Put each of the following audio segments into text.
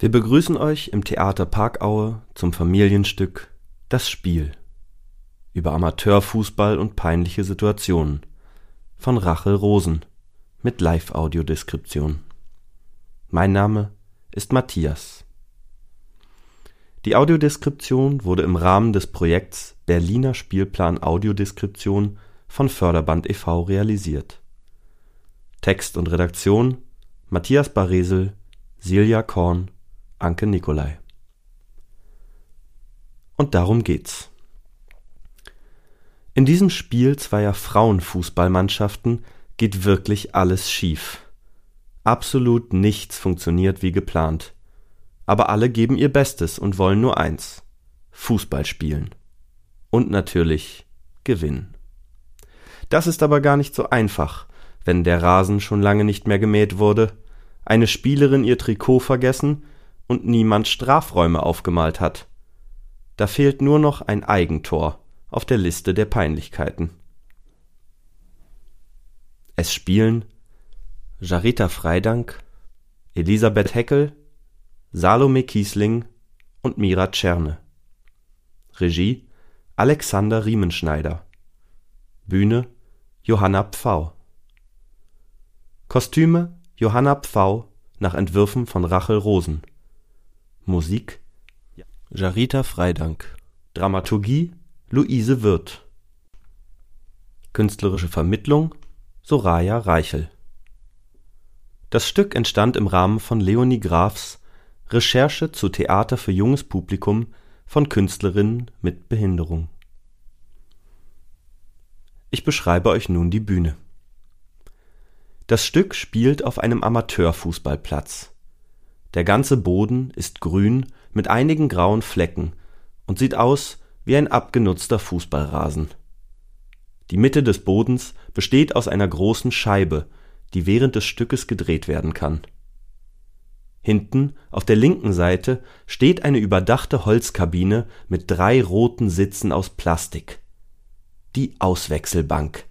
Wir begrüßen euch im Theater Parkaue zum Familienstück Das Spiel über Amateurfußball und peinliche Situationen von Rachel Rosen mit Live-Audiodeskription. Mein Name ist Matthias. Die Audiodeskription wurde im Rahmen des Projekts Berliner Spielplan Audiodeskription von Förderband e.V. realisiert. Text und Redaktion Matthias Baresel, Silja Korn Anke Nikolai. Und darum geht's. In diesem Spiel zweier Frauenfußballmannschaften geht wirklich alles schief. Absolut nichts funktioniert wie geplant. Aber alle geben ihr Bestes und wollen nur eins Fußball spielen. Und natürlich gewinnen. Das ist aber gar nicht so einfach, wenn der Rasen schon lange nicht mehr gemäht wurde, eine Spielerin ihr Trikot vergessen und niemand Strafräume aufgemalt hat. Da fehlt nur noch ein Eigentor auf der Liste der Peinlichkeiten. Es spielen Jarita Freidank, Elisabeth Heckel, Salome Kiesling und Mira Tscherne. Regie Alexander Riemenschneider. Bühne Johanna Pfau. Kostüme Johanna Pfau nach Entwürfen von Rachel Rosen. Musik Jarita Freidank. Dramaturgie Luise Wirth. Künstlerische Vermittlung Soraya Reichel. Das Stück entstand im Rahmen von Leonie Grafs Recherche zu Theater für junges Publikum von Künstlerinnen mit Behinderung. Ich beschreibe euch nun die Bühne. Das Stück spielt auf einem Amateurfußballplatz. Der ganze Boden ist grün mit einigen grauen Flecken und sieht aus wie ein abgenutzter Fußballrasen. Die Mitte des Bodens besteht aus einer großen Scheibe, die während des Stückes gedreht werden kann. Hinten auf der linken Seite steht eine überdachte Holzkabine mit drei roten Sitzen aus Plastik. Die Auswechselbank.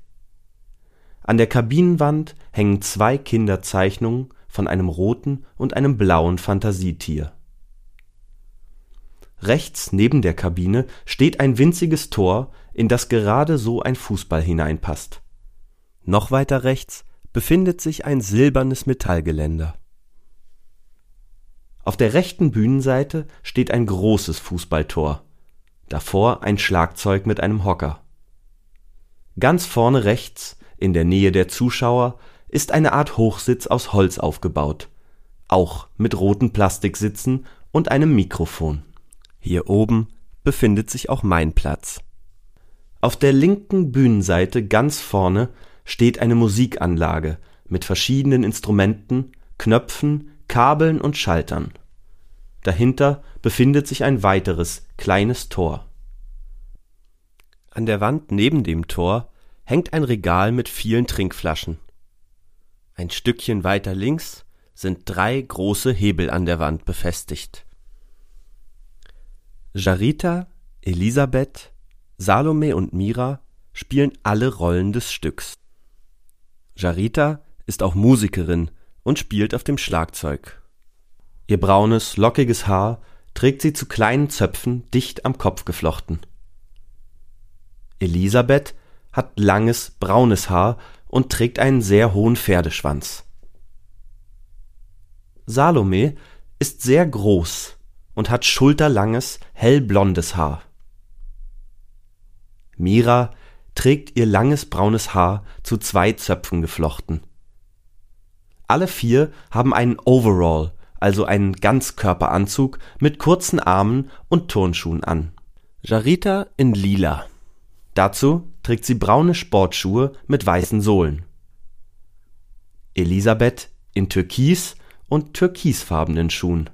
An der Kabinenwand hängen zwei Kinderzeichnungen von einem roten und einem blauen Phantasietier. Rechts neben der Kabine steht ein winziges Tor, in das gerade so ein Fußball hineinpasst. Noch weiter rechts befindet sich ein silbernes Metallgeländer. Auf der rechten Bühnenseite steht ein großes Fußballtor, davor ein Schlagzeug mit einem Hocker. Ganz vorne rechts, in der Nähe der Zuschauer, ist eine Art Hochsitz aus Holz aufgebaut, auch mit roten Plastiksitzen und einem Mikrofon. Hier oben befindet sich auch mein Platz. Auf der linken Bühnenseite ganz vorne steht eine Musikanlage mit verschiedenen Instrumenten, Knöpfen, Kabeln und Schaltern. Dahinter befindet sich ein weiteres kleines Tor. An der Wand neben dem Tor hängt ein Regal mit vielen Trinkflaschen. Ein Stückchen weiter links sind drei große Hebel an der Wand befestigt. Jarita, Elisabeth, Salome und Mira spielen alle Rollen des Stücks. Jarita ist auch Musikerin und spielt auf dem Schlagzeug. Ihr braunes, lockiges Haar trägt sie zu kleinen Zöpfen dicht am Kopf geflochten. Elisabeth hat langes, braunes Haar und trägt einen sehr hohen Pferdeschwanz. Salome ist sehr groß und hat schulterlanges, hellblondes Haar. Mira trägt ihr langes braunes Haar zu zwei Zöpfen geflochten. Alle vier haben einen Overall, also einen Ganzkörperanzug mit kurzen Armen und Turnschuhen an. Jarita in lila. Dazu trägt sie braune Sportschuhe mit weißen Sohlen. Elisabeth in Türkis und türkisfarbenen Schuhen.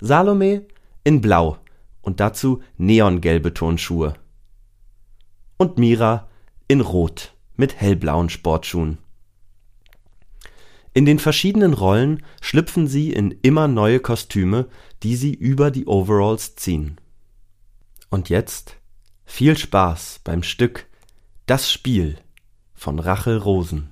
Salome in Blau und dazu neongelbe Turnschuhe. Und Mira in Rot mit hellblauen Sportschuhen. In den verschiedenen Rollen schlüpfen sie in immer neue Kostüme, die sie über die Overalls ziehen. Und jetzt viel Spaß beim Stück Das Spiel von Rachel Rosen.